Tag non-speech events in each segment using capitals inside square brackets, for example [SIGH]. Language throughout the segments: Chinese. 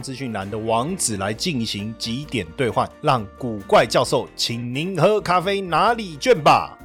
资讯栏的网址来进行几点兑换，让古怪教授请您喝咖啡拿礼券吧。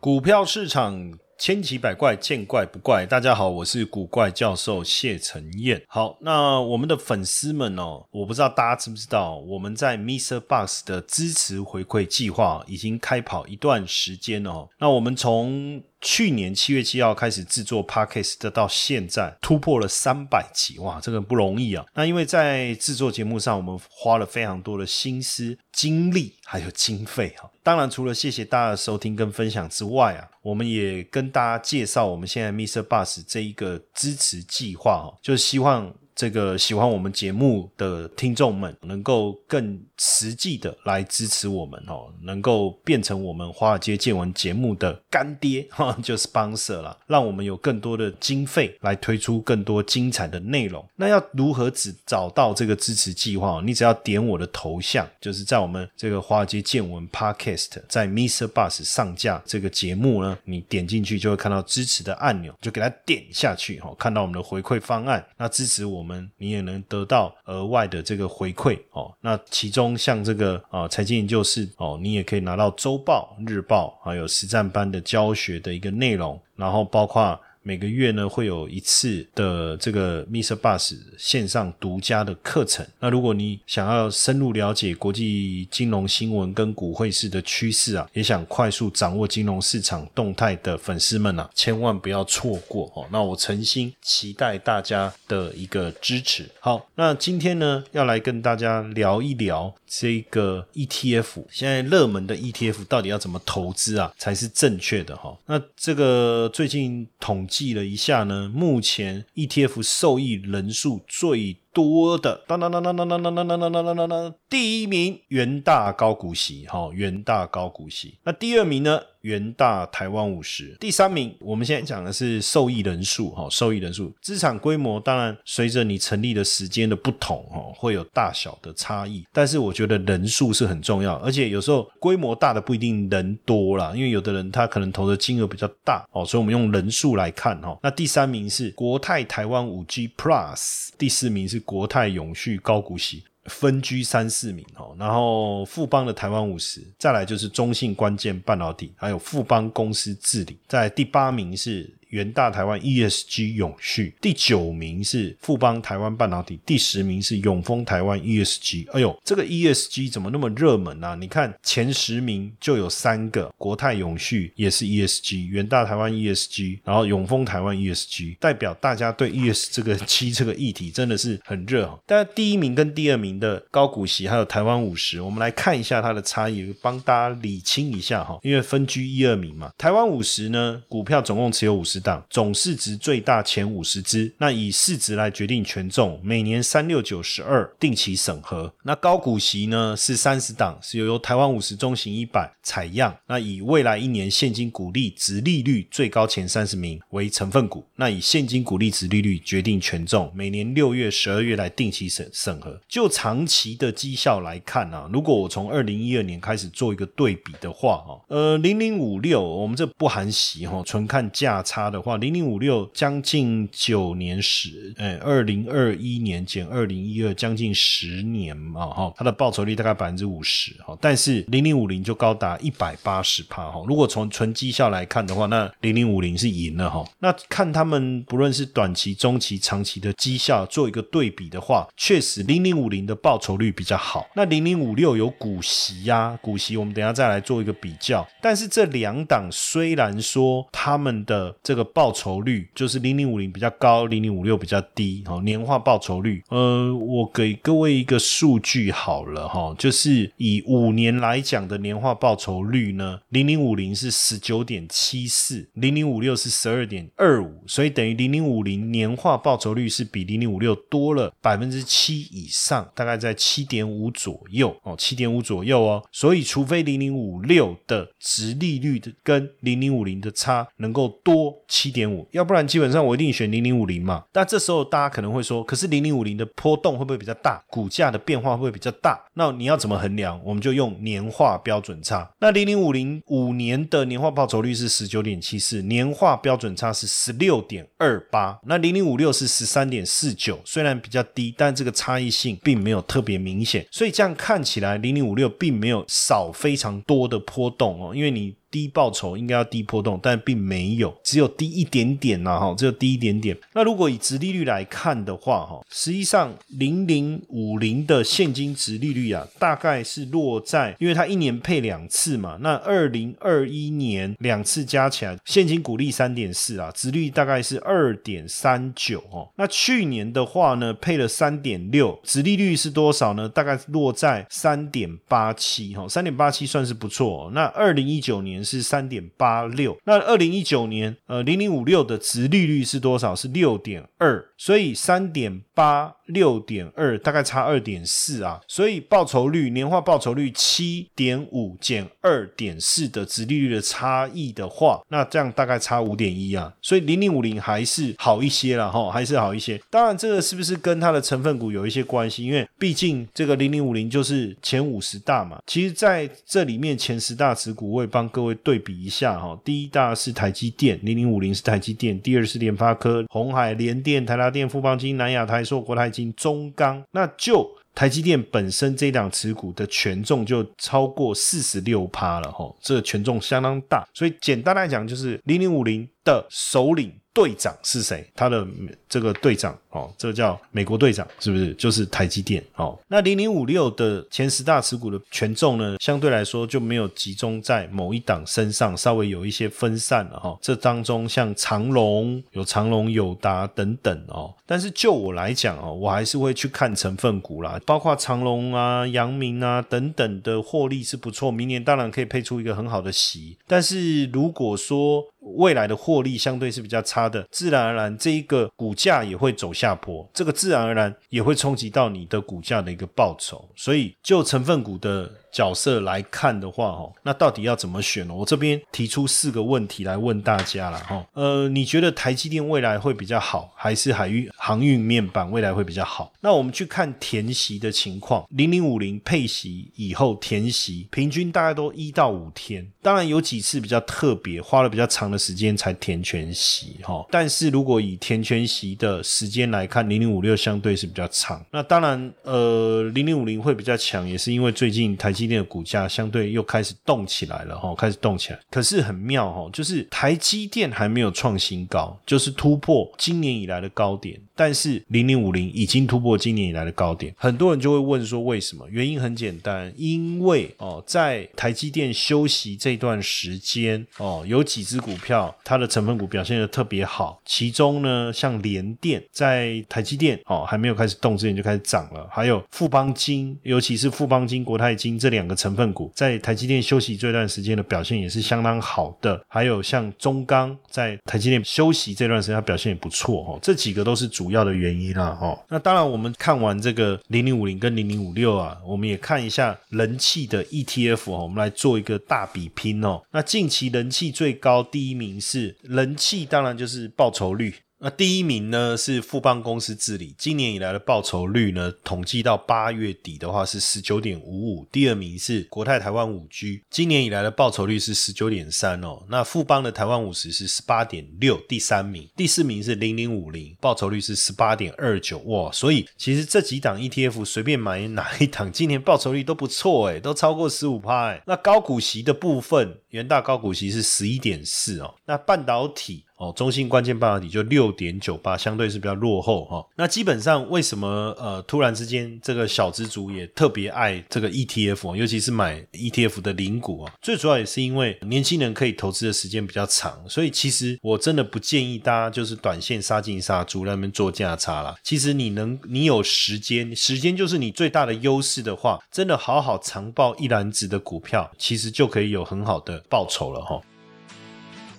股票市场千奇百怪，见怪不怪。大家好，我是古怪教授谢承彦。好，那我们的粉丝们哦，我不知道大家知不知道，我们在 Mr. Box 的支持回馈计划已经开跑一段时间哦。那我们从去年七月七号开始制作 Podcast，到现在突破了三百集，哇，这个不容易啊！那因为在制作节目上，我们花了非常多的心思、精力还有经费哈。当然，除了谢谢大家的收听跟分享之外啊，我们也跟大家介绍我们现在 Mr. Bus 这一个支持计划哈，就是希望。这个喜欢我们节目的听众们，能够更实际的来支持我们哦，能够变成我们华尔街见闻节目的干爹 [LAUGHS] 哈，就是 sponsor 了，让我们有更多的经费来推出更多精彩的内容。那要如何只找到这个支持计划？你只要点我的头像，就是在我们这个华尔街见闻 Podcast 在 Mr. Bus 上架这个节目呢，你点进去就会看到支持的按钮，就给它点下去哈，看到我们的回馈方案，那支持我们。们你也能得到额外的这个回馈哦。那其中像这个啊财经研究室哦，你也可以拿到周报、日报，还有实战班的教学的一个内容，然后包括。每个月呢会有一次的这个 Mr. Bus 线上独家的课程。那如果你想要深入了解国际金融新闻跟股汇市的趋势啊，也想快速掌握金融市场动态的粉丝们啊，千万不要错过哦。那我诚心期待大家的一个支持。好，那今天呢要来跟大家聊一聊这个 ETF，现在热门的 ETF 到底要怎么投资啊才是正确的哈？那这个最近统计。记了一下呢，目前 ETF 受益人数最多的，当当当当当当当当当当当当当，第一名元大高股息，哈，元大高股息。那第二名呢？元大台湾五十，第三名。我们现在讲的是受益人数，哈，受益人数，资产规模当然随着你成立的时间的不同，哈，会有大小的差异。但是我觉得人数是很重要，而且有时候规模大的不一定人多啦，因为有的人他可能投的金额比较大，哦，所以我们用人数来看，哈。那第三名是国泰台湾五 G Plus，第四名是国泰永续高股息。分居三四名哦，然后富邦的台湾五十，再来就是中信关键半导体，还有富邦公司治理，在第八名是。元大台湾 ESG 永续第九名是富邦台湾半导体，第十名是永丰台湾 ESG。哎呦，这个 ESG 怎么那么热门呢？你看前十名就有三个，国泰永续也是 ESG，元大台湾 ESG，然后永丰台湾 ESG，代表大家对 ES 这个七 [LAUGHS] 这个议题真的是很热。但第一名跟第二名的高股息还有台湾五十，我们来看一下它的差异，帮大家理清一下哈，因为分居一二名嘛。台湾五十呢，股票总共持有五十。档总市值最大前五十只，那以市值来决定权重，每年三六九十二定期审核。那高股息呢是三十档，是由由台湾五十中型一百采样。那以未来一年现金股利值利率最高前三十名为成分股，那以现金股利值利率决定权重，每年六月、十二月来定期审审核。就长期的绩效来看啊，如果我从二零一二年开始做一个对比的话，哈，呃，零零五六，我们这不含息哈，纯看价差。的话，零零五六将近九年时，哎，二零二一年减二零一二，将近十年嘛，哈，它的报酬率大概百分之五十，哈，但是零零五零就高达一百八十帕，哈，如果从纯绩效来看的话，那零零五零是赢了，哈，那看他们不论是短期、中期、长期的绩效做一个对比的话，确实零零五零的报酬率比较好，那零零五六有股息呀，股息我们等下再来做一个比较，但是这两档虽然说他们的这个报酬率，就是零零五零比较高，零零五六比较低，哦，年化报酬率，呃，我给各位一个数据好了哈，就是以五年来讲的年化报酬率呢，零零五零是十九点七四，零零五六是十二点二五，所以等于零零五零年化报酬率是比零零五六多了百分之七以上，大概在七点五左右哦，七点五左右哦，所以除非零零五六的值利率的跟零零五零的差能够多七点五，要不然基本上我一定选零零五零嘛。那这时候大家可能会说，可是零零五零的波动会不会比较大？股价的变化会不会比较大？那你要怎么衡量？我们就用年化标准差。那零零五零五年的年化报酬率是十九点七四，年化标准差是十六点二八。那零零五六是十三点四九，虽然比较低，但这个差异性并没有特别明显。所以这样看起来，零零五六并没有少非常多的波动哦，因为你。低报酬应该要低波动，但并没有，只有低一点点呐，哈，只有低一点点。那如果以值利率来看的话，哈，实际上零零五零的现金值利率啊，大概是落在，因为它一年配两次嘛，那二零二一年两次加起来，现金股利三点四啊，值率大概是二点三九哦。那去年的话呢，配了三点六，值利率是多少呢？大概落在三点八七，哈，三点八七算是不错。那二零一九年。是三点八六，那二零一九年，呃，零零五六的值利率是多少？是六点二，所以三点八。六点二，大概差二点四啊，所以报酬率年化报酬率七点五减二点四的值利率的差异的话，那这样大概差五点一啊，所以零零五零还是好一些了哈，还是好一些。当然，这个是不是跟它的成分股有一些关系？因为毕竟这个零零五零就是前五十大嘛。其实在这里面前十大持股，我也帮各位对比一下哈。第一大是台积电，零零五零是台积电；第二是联发科、红海、联电、台达电、富邦金、南亚台硕、国台金。中钢，那就台积电本身这档持股的权重就超过四十六趴了哈，这个权重相当大，所以简单来讲就是零零五零的首领。队长是谁？他的这个队长哦，这个叫美国队长，是不是？就是台积电哦。那零零五六的前十大持股的权重呢，相对来说就没有集中在某一档身上，稍微有一些分散了哈。这当中像长隆有长隆、友达等等哦。但是就我来讲哦，我还是会去看成分股啦，包括长隆啊、阳明啊等等的获利是不错，明年当然可以配出一个很好的息。但是如果说未来的获利相对是比较差的，自然而然这一个股价也会走下坡，这个自然而然也会冲击到你的股价的一个报酬。所以就成分股的。角色来看的话，哦，那到底要怎么选呢？我这边提出四个问题来问大家了，哈，呃，你觉得台积电未来会比较好，还是海运航运面板未来会比较好？那我们去看填息的情况，零零五零配息以后填息，平均大概都一到五天，当然有几次比较特别，花了比较长的时间才填全息，哈，但是如果以填全息的时间来看，零零五六相对是比较长。那当然，呃，零零五零会比较强，也是因为最近台。积电的股价相对又开始动起来了哈，开始动起来。可是很妙哈，就是台积电还没有创新高，就是突破今年以来的高点。但是零零五零已经突破今年以来的高点，很多人就会问说为什么？原因很简单，因为哦，在台积电休息这段时间哦，有几只股票它的成分股表现的特别好，其中呢像联电在台积电哦还没有开始动之前就开始涨了，还有富邦金，尤其是富邦金、国泰金这这两个成分股在台积电休息这段时间的表现也是相当好的，还有像中钢在台积电休息这段时间它表现也不错哦，这几个都是主。要的原因啦，哈，那当然，我们看完这个零零五零跟零零五六啊，我们也看一下人气的 ETF 哦，我们来做一个大比拼哦。那近期人气最高第一名是人气，当然就是报酬率。那第一名呢是富邦公司治理，今年以来的报酬率呢，统计到八月底的话是十九点五五。第二名是国泰台湾五 G，今年以来的报酬率是十九点三哦。那富邦的台湾五十是十八点六，第三名。第四名是零零五零，报酬率是十八点二九哇。所以其实这几档 ETF 随便买哪一档，今年报酬率都不错诶，都超过十五趴诶。那高股息的部分，元大高股息是十一点四哦。那半导体。哦，中性关键半导体就六点九八，相对是比较落后哈。那基本上为什么呃突然之间这个小资族也特别爱这个 ETF，尤其是买 ETF 的零股啊？最主要也是因为年轻人可以投资的时间比较长，所以其实我真的不建议大家就是短线杀进杀出那边做价差啦。其实你能你有时间，时间就是你最大的优势的话，真的好好长报一篮子的股票，其实就可以有很好的报酬了哈。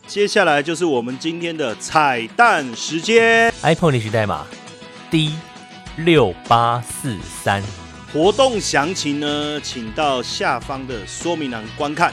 接下来就是我们今天的彩蛋时间，iPhone 历史代码 D 六八四三。活动详情呢，请到下方的说明栏观看。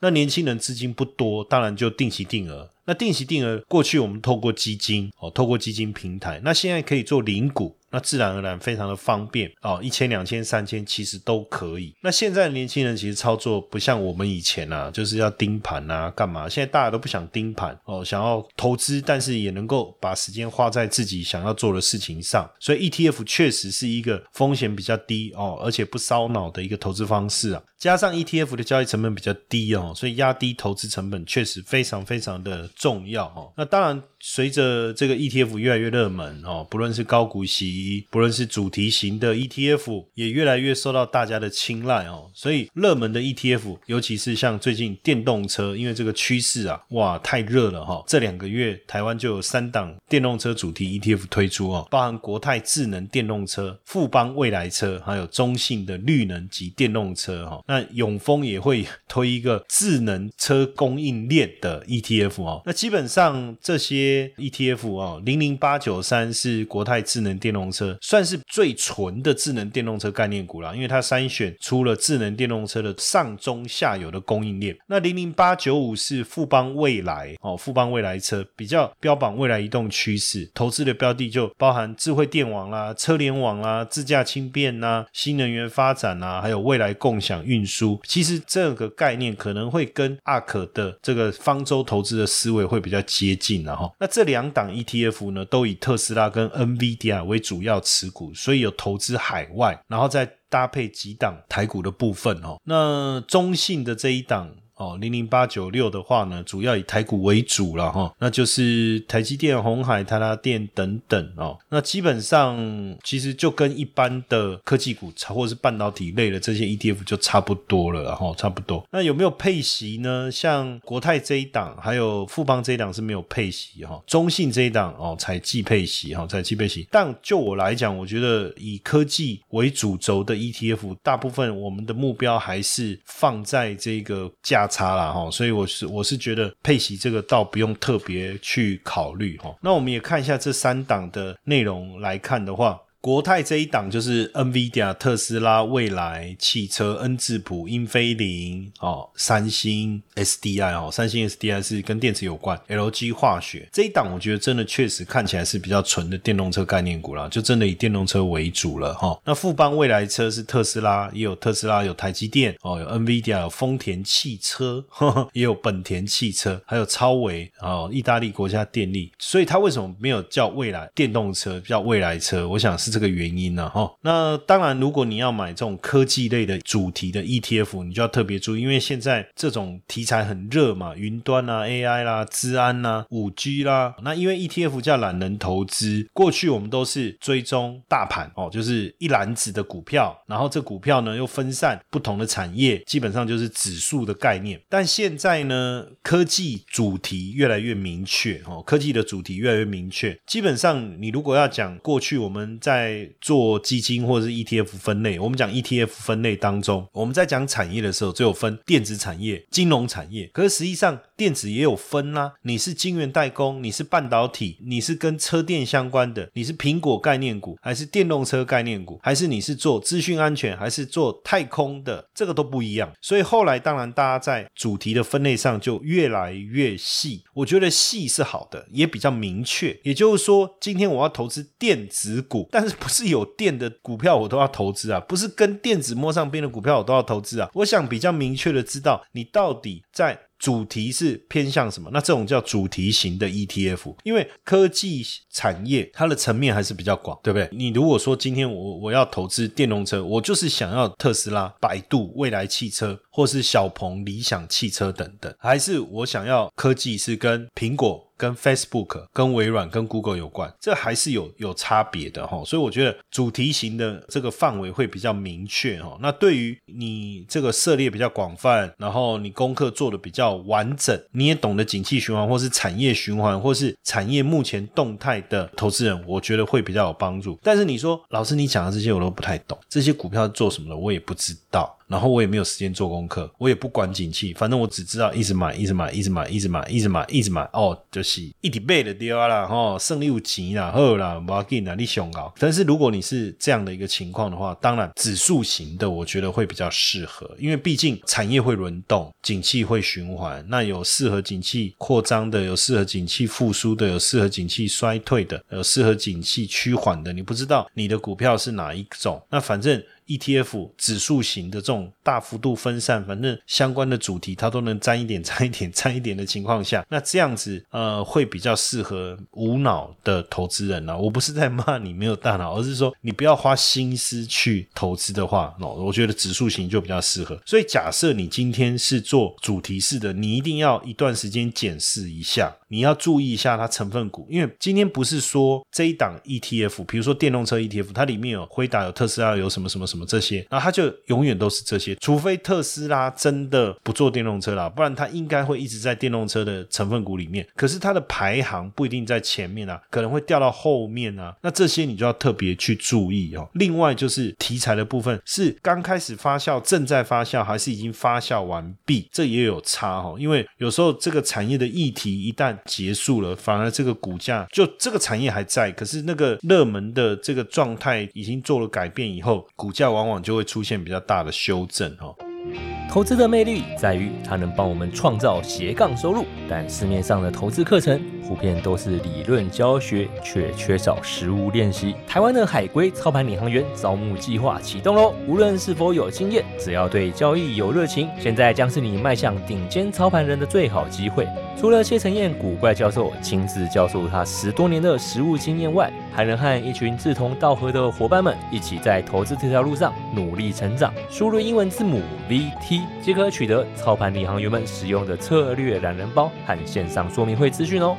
那年轻人资金不多，当然就定期定额。那定期定额过去我们透过基金哦，透过基金平台，那现在可以做零股。那自然而然非常的方便哦，一千、两千、三千其实都可以。那现在的年轻人其实操作不像我们以前啊，就是要盯盘啊，干嘛？现在大家都不想盯盘哦，想要投资，但是也能够把时间花在自己想要做的事情上。所以 ETF 确实是一个风险比较低哦，而且不烧脑的一个投资方式啊。加上 ETF 的交易成本比较低哦，所以压低投资成本确实非常非常的重要哦。那当然，随着这个 ETF 越来越热门哦，不论是高股息，不论是主题型的 ETF，也越来越受到大家的青睐哦。所以热门的 ETF，尤其是像最近电动车，因为这个趋势啊，哇，太热了哈。这两个月台湾就有三档电动车主题 ETF 推出哦，包含国泰智能电动车、富邦未来车，还有中信的绿能及电动车哈。那永丰也会推一个智能车供应链的 ETF 哦，那基本上这些 ETF 哦，零零八九三是国泰智能电动车，算是最纯的智能电动车概念股了，因为它筛选出了智能电动车的上中下游的供应链。那零零八九五是富邦未来哦，富邦未来车比较标榜未来移动趋势，投资的标的就包含智慧电网啦、车联网啦、自驾轻便呐、新能源发展呐，还有未来共享运。运输其实这个概念可能会跟阿可的这个方舟投资的思维会比较接近了哈。那这两档 ETF 呢，都以特斯拉跟 NVIDIA 为主要持股，所以有投资海外，然后再搭配几档台股的部分哦。那中信的这一档。哦，零零八九六的话呢，主要以台股为主了哈，那就是台积电、红海、台达电等等哦。那基本上其实就跟一般的科技股或者是半导体类的这些 ETF 就差不多了，然后差不多。那有没有配息呢？像国泰这一档，还有富邦这一档是没有配息哈。中信这一档哦，才季配息哈，才季配息。但就我来讲，我觉得以科技为主轴的 ETF，大部分我们的目标还是放在这个价。差了哈，所以我是我是觉得配息这个倒不用特别去考虑哈。那我们也看一下这三档的内容来看的话。国泰这一档就是 NVIDIA、特斯拉、蔚来汽车、恩智浦、英飞凌哦，三星 SDI 哦，三星 SDI 是跟电池有关，LG 化学这一档，我觉得真的确实看起来是比较纯的电动车概念股啦，就真的以电动车为主了哈。那富邦未来车是特斯拉，也有特斯拉，有台积电哦，有 NVIDIA，有丰田汽车，也有本田汽车，还有超维哦，意大利国家电力，所以它为什么没有叫未来电动车，叫未来车？我想是。这个原因呢，哈，那当然，如果你要买这种科技类的主题的 ETF，你就要特别注意，因为现在这种题材很热嘛，云端啊、AI 啦、治安啦、五 G 啦，那因为 ETF 叫懒人投资，过去我们都是追踪大盘哦，就是一篮子的股票，然后这股票呢又分散不同的产业，基本上就是指数的概念。但现在呢，科技主题越来越明确哦，科技的主题越来越明确，基本上你如果要讲过去我们在在做基金或者是 ETF 分类，我们讲 ETF 分类当中，我们在讲产业的时候，只有分电子产业、金融产业。可是实际上，电子也有分啦。你是晶圆代工，你是半导体，你是跟车电相关的，你是苹果概念股，还是电动车概念股，还是你是做资讯安全，还是做太空的，这个都不一样。所以后来，当然大家在主题的分类上就越来越细。我觉得细是好的，也比较明确。也就是说，今天我要投资电子股，但是不是有电的股票我都要投资啊？不是跟电子摸上边的股票我都要投资啊？我想比较明确的知道你到底在。主题是偏向什么？那这种叫主题型的 ETF，因为科技产业它的层面还是比较广，对不对？你如果说今天我我要投资电动车，我就是想要特斯拉、百度、未来汽车，或是小鹏、理想汽车等等，还是我想要科技是跟苹果。跟 Facebook、跟微软、跟 Google 有关，这还是有有差别的哈，所以我觉得主题型的这个范围会比较明确哈。那对于你这个涉猎比较广泛，然后你功课做的比较完整，你也懂得景气循环或是产业循环或是产业目前动态的投资人，我觉得会比较有帮助。但是你说老师，你讲的这些我都不太懂，这些股票做什么的我也不知道。然后我也没有时间做功课，我也不管景气，反正我只知道一直买，一直买，一直买，一直买，一直买，一直买。哦，就是一直背的掉啦，吼，胜利有钱啦，好啦，不要紧啦，你想搞。但是如果你是这样的一个情况的话，当然指数型的，我觉得会比较适合，因为毕竟产业会轮动，景气会循环。那有适合景气扩张的，有适合景气复苏的，有适合景气衰退的，有适合景气趋缓的。你不知道你的股票是哪一种，那反正。ETF 指数型的这种大幅度分散，反正相关的主题它都能沾一点、沾一点、沾一点的情况下，那这样子呃会比较适合无脑的投资人呢。我不是在骂你没有大脑，而是说你不要花心思去投资的话，那我觉得指数型就比较适合。所以假设你今天是做主题式的，你一定要一段时间检视一下。你要注意一下它成分股，因为今天不是说这一档 ETF，比如说电动车 ETF，它里面有辉达、有特斯拉、有什么什么什么这些，然后它就永远都是这些，除非特斯拉真的不做电动车了，不然它应该会一直在电动车的成分股里面。可是它的排行不一定在前面啊，可能会掉到后面啊。那这些你就要特别去注意哦。另外就是题材的部分，是刚开始发酵、正在发酵，还是已经发酵完毕，这也有差哈。因为有时候这个产业的议题一旦结束了，反而这个股价就这个产业还在，可是那个热门的这个状态已经做了改变以后，股价往往就会出现比较大的修正哦。投资的魅力在于它能帮我们创造斜杠收入，但市面上的投资课程普遍都是理论教学，却缺少实物练习。台湾的海归操盘领航员招募计划启动喽！无论是否有经验，只要对交易有热情，现在将是你迈向顶尖操盘人的最好机会。除了谢承彦古怪教授亲自教授他十多年的实务经验外，还能和一群志同道合的伙伴们一起在投资这条路上努力成长。输入英文字母 VT 即可取得操盘领航员们使用的策略懒人包和线上说明会资讯哦。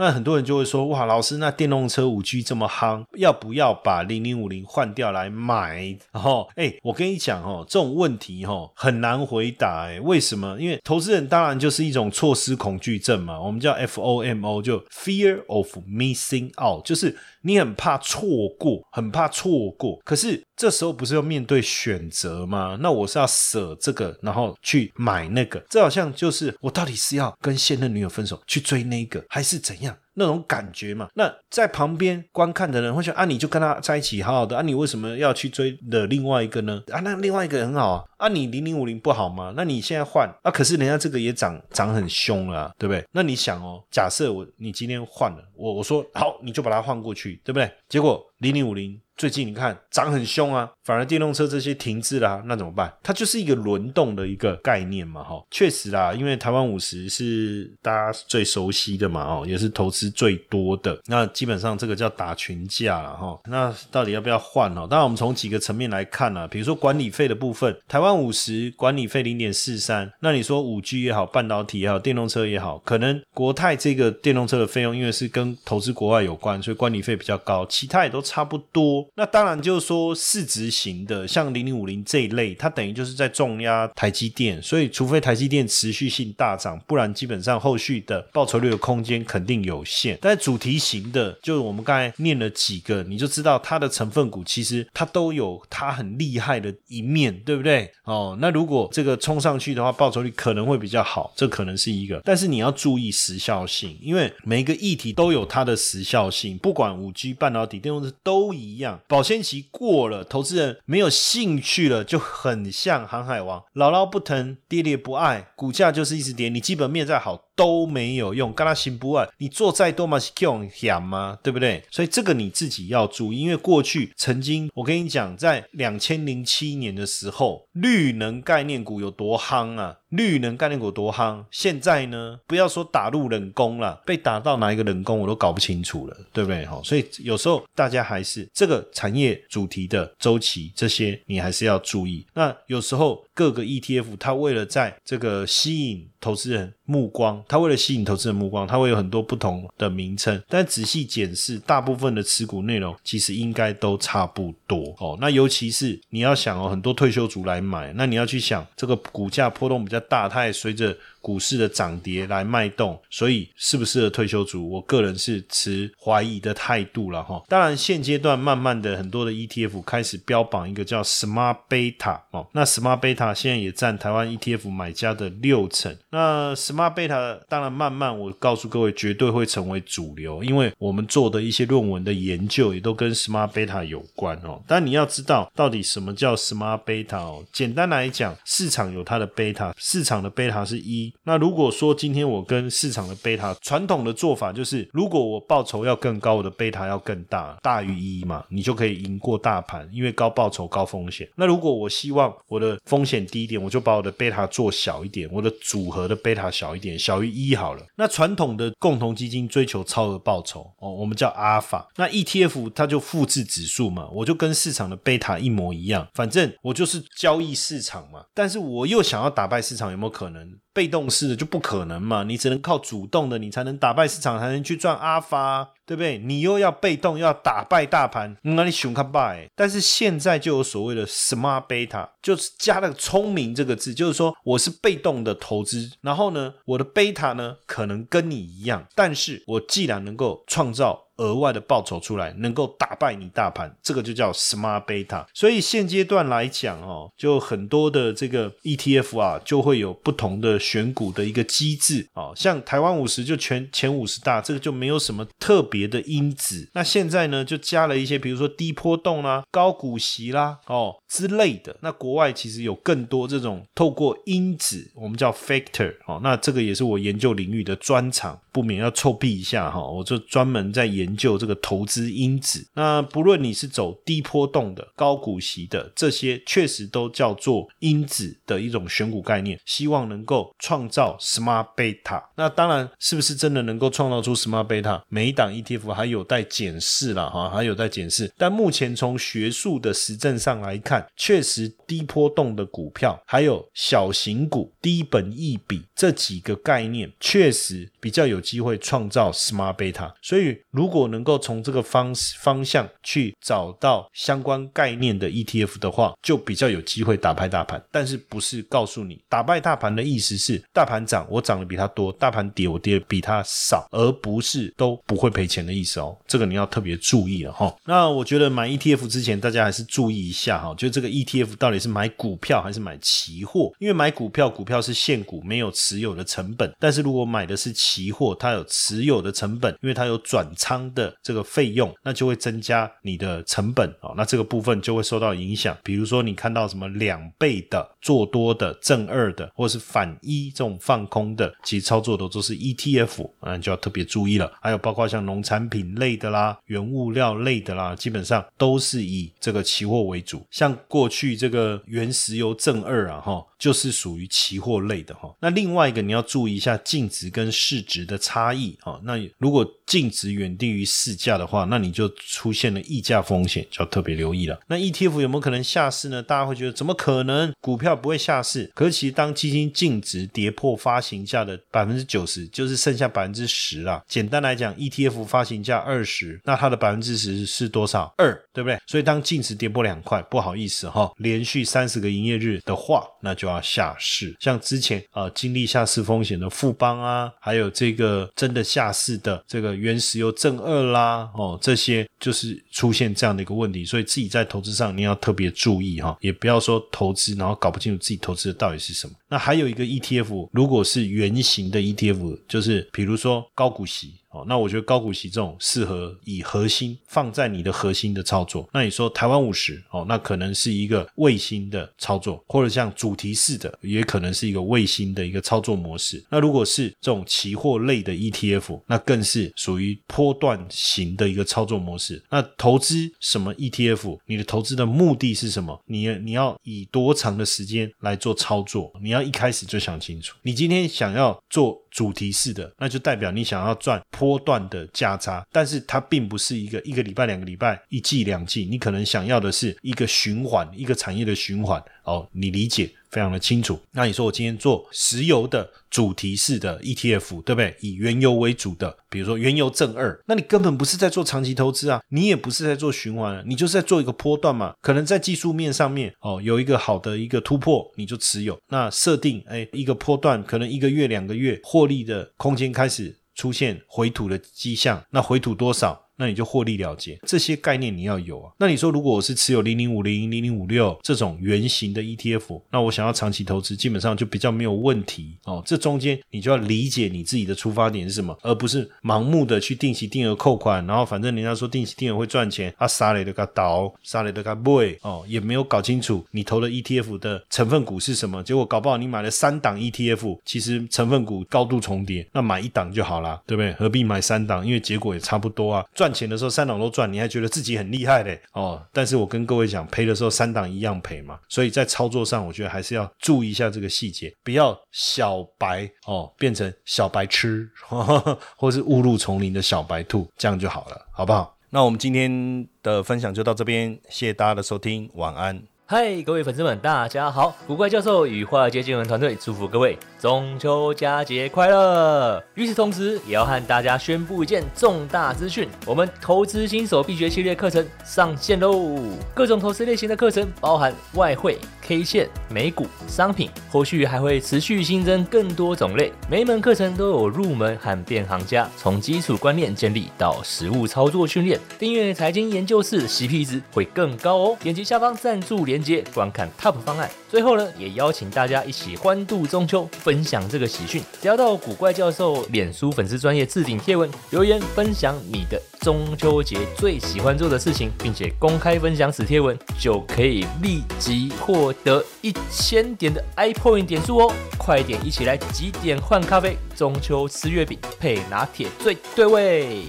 那很多人就会说：“哇，老师，那电动车五 G 这么夯，要不要把零零五零换掉来买？”然后，哎，我跟你讲哦，这种问题哦很难回答。哎，为什么？因为投资人当然就是一种错失恐惧症嘛，我们叫 FOMO，就 Fear of Missing Out，就是你很怕错过，很怕错过。可是这时候不是要面对选择吗？那我是要舍这个，然后去买那个。这好像就是我到底是要跟现任女友分手去追那个，还是怎样？那种感觉嘛，那在旁边观看的人会说啊，你就跟他在一起好好的啊，你为什么要去追的另外一个呢？啊，那另外一个很好啊，啊，你零零五零不好吗？那你现在换啊，可是人家这个也涨涨很凶了，对不对？那你想哦，假设我你今天换了，我我说好，你就把它换过去，对不对？结果零零五零。最近你看涨很凶啊，反而电动车这些停滞啦，那怎么办？它就是一个轮动的一个概念嘛，哈，确实啦，因为台湾五十是大家最熟悉的嘛，哦，也是投资最多的，那基本上这个叫打群架了，哈。那到底要不要换哦？当然，我们从几个层面来看啊，比如说管理费的部分，台湾五十管理费零点四三，那你说五 G 也好，半导体也好，电动车也好，可能国泰这个电动车的费用，因为是跟投资国外有关，所以管理费比较高，其他也都差不多。那当然就是说市值型的，像零零五零这一类，它等于就是在重压台积电，所以除非台积电持续性大涨，不然基本上后续的报酬率的空间肯定有限。但主题型的，就我们刚才念了几个，你就知道它的成分股其实它都有它很厉害的一面，对不对？哦，那如果这个冲上去的话，报酬率可能会比较好，这可能是一个。但是你要注意时效性，因为每一个议题都有它的时效性，不管五 G、半导体、电动车都一样。保鲜期过了，投资没有兴趣了，就很像航海王，姥姥不疼，爹爹不爱，股价就是一直跌。你基本面再好。都没有用，干他行不啊？你做再多嘛是用险吗？对不对？所以这个你自己要注意，因为过去曾经我跟你讲，在两千零七年的时候，绿能概念股有多夯啊！绿能概念股多夯，现在呢，不要说打入冷宫了，被打到哪一个冷宫我都搞不清楚了，对不对？哈，所以有时候大家还是这个产业主题的周期，这些你还是要注意。那有时候各个 ETF 它为了在这个吸引投资人目光，它为了吸引投资人目光，它会有很多不同的名称，但仔细检视，大部分的持股内容其实应该都差不多哦。那尤其是你要想哦，很多退休族来买，那你要去想这个股价波动比较。大，它也随着。股市的涨跌来脉动，所以适不适合退休族，我个人是持怀疑的态度了哈。当然，现阶段慢慢的很多的 ETF 开始标榜一个叫 Smart Beta 哦，那 Smart Beta 现在也占台湾 ETF 买家的六成。那 Smart Beta 当然慢慢，我告诉各位，绝对会成为主流，因为我们做的一些论文的研究也都跟 Smart Beta 有关哦。但你要知道，到底什么叫 Smart Beta 哦？简单来讲，市场有它的 Beta，市场的 Beta 是一。那如果说今天我跟市场的贝塔传统的做法就是，如果我报酬要更高，我的贝塔要更大，大于一嘛，你就可以赢过大盘，因为高报酬高风险。那如果我希望我的风险低一点，我就把我的贝塔做小一点，我的组合的贝塔小一点，小于一好了。那传统的共同基金追求超额报酬哦，我们叫阿尔法。那 ETF 它就复制指数嘛，我就跟市场的贝塔一模一样，反正我就是交易市场嘛。但是我又想要打败市场，有没有可能？被动式的就不可能嘛，你只能靠主动的，你才能打败市场，才能去赚阿发，对不对？你又要被动，要打败大盘，那你熊看败。但是现在就有所谓的 smart beta，就是加了聪明这个字，就是说我是被动的投资，然后呢，我的 beta 呢可能跟你一样，但是我既然能够创造。额外的报酬出来，能够打败你大盘，这个就叫 smart beta。所以现阶段来讲哦，就很多的这个 ETF 啊，就会有不同的选股的一个机制哦。像台湾五十就全前五十大，这个就没有什么特别别的因子。那现在呢，就加了一些，比如说低波动啦、高股息啦哦之类的。那国外其实有更多这种透过因子，我们叫 factor 哦。那这个也是我研究领域的专长，不免要臭屁一下哈。我就专门在研。究这个投资因子，那不论你是走低波动的、高股息的，这些确实都叫做因子的一种选股概念，希望能够创造 smart beta。那当然，是不是真的能够创造出 smart beta？每一档 ETF 还有待检视了哈，还有待检视。但目前从学术的实证上来看，确实低波动的股票，还有小型股、低本益比这几个概念，确实比较有机会创造 smart beta。所以如果能够从这个方方向去找到相关概念的 ETF 的话，就比较有机会打败大盘。但是不是告诉你打败大盘的意思是大盘涨我涨的比它多，大盘跌我跌的比它少，而不是都不会赔钱的意思哦。这个你要特别注意了哈。那我觉得买 ETF 之前，大家还是注意一下哈，就这个 ETF 到底是买股票还是买期货？因为买股票，股票是现股，没有持有的成本；但是如果买的是期货，它有持有的成本，因为它有转仓。的这个费用，那就会增加你的成本哦，那这个部分就会受到影响。比如说你看到什么两倍的做多的正二的，或是反一这种放空的，其实操作的都是 ETF，嗯，就要特别注意了。还有包括像农产品类的啦、原物料类的啦，基本上都是以这个期货为主。像过去这个原石油正二啊，哈。就是属于期货类的哈，那另外一个你要注意一下净值跟市值的差异哈。那如果净值远低于市价的话，那你就出现了溢价风险，就要特别留意了。那 ETF 有没有可能下市呢？大家会觉得怎么可能？股票不会下市？可是其实当基金净值跌破发行价的百分之九十，就是剩下百分之十啊。简单来讲，ETF 发行价二十，那它的百分之十是多少？二，对不对？所以当净值跌破两块，不好意思哈，连续三十个营业日的话，那就要。下市，像之前啊经历下市风险的富邦啊，还有这个真的下市的这个原石油正二啦，哦，这些就是出现这样的一个问题，所以自己在投资上你要特别注意哈，也不要说投资然后搞不清楚自己投资的到底是什么。那还有一个 ETF，如果是圆形的 ETF，就是比如说高股息。哦，那我觉得高股息这种适合以核心放在你的核心的操作。那你说台湾五十哦，那可能是一个卫星的操作，或者像主题式的，也可能是一个卫星的一个操作模式。那如果是这种期货类的 ETF，那更是属于波段型的一个操作模式。那投资什么 ETF？你的投资的目的是什么？你你要以多长的时间来做操作？你要一开始就想清楚。你今天想要做。主题式的，那就代表你想要赚波段的价差，但是它并不是一个一个礼拜、两个礼拜、一季、两季，你可能想要的是一个循环，一个产业的循环。哦，你理解非常的清楚。那你说我今天做石油的主题式的 ETF，对不对？以原油为主的，比如说原油正二，那你根本不是在做长期投资啊，你也不是在做循环，你就是在做一个波段嘛。可能在技术面上面，哦，有一个好的一个突破，你就持有。那设定，哎，一个波段可能一个月、两个月获利的空间开始出现回吐的迹象，那回吐多少？那你就获利了结，这些概念你要有啊。那你说，如果我是持有零零五零、零零五六这种圆形的 ETF，那我想要长期投资，基本上就比较没有问题哦。这中间你就要理解你自己的出发点是什么，而不是盲目的去定期定额扣款，然后反正人家说定期定额会赚钱，啊，杀雷的个倒，杀雷的个不会哦，也没有搞清楚你投的 ETF 的成分股是什么，结果搞不好你买了三档 ETF，其实成分股高度重叠，那买一档就好了，对不对？何必买三档？因为结果也差不多啊，赚。钱的时候三档都赚，你还觉得自己很厉害嘞哦！但是我跟各位讲，赔的时候三档一样赔嘛。所以在操作上，我觉得还是要注意一下这个细节，不要小白哦变成小白痴，[LAUGHS] 或是误入丛林的小白兔，这样就好了，好不好？那我们今天的分享就到这边，谢谢大家的收听，晚安。嗨，各位粉丝们，大家好！古怪教授与华尔街见闻团队祝福各位中秋佳节快乐。与此同时，也要和大家宣布一件重大资讯：我们投资新手必学系列课程上线喽！各种投资类型的课程，包含外汇、K 线、美股、商品，后续还会持续新增更多种类。每一门课程都有入门和变行家，从基础观念建立到实物操作训练。订阅财经研究室，CP 值会更高哦！点击下方赞助连。接观看 TOP 方案，最后呢，也邀请大家一起欢度中秋，分享这个喜讯。只要到古怪教授脸书粉丝专业置顶贴文留言，分享你的中秋节最喜欢做的事情，并且公开分享此贴文，就可以立即获得一千点的 iPoint 点数哦！快点一起来几点换咖啡，中秋吃月饼配拿铁最对味。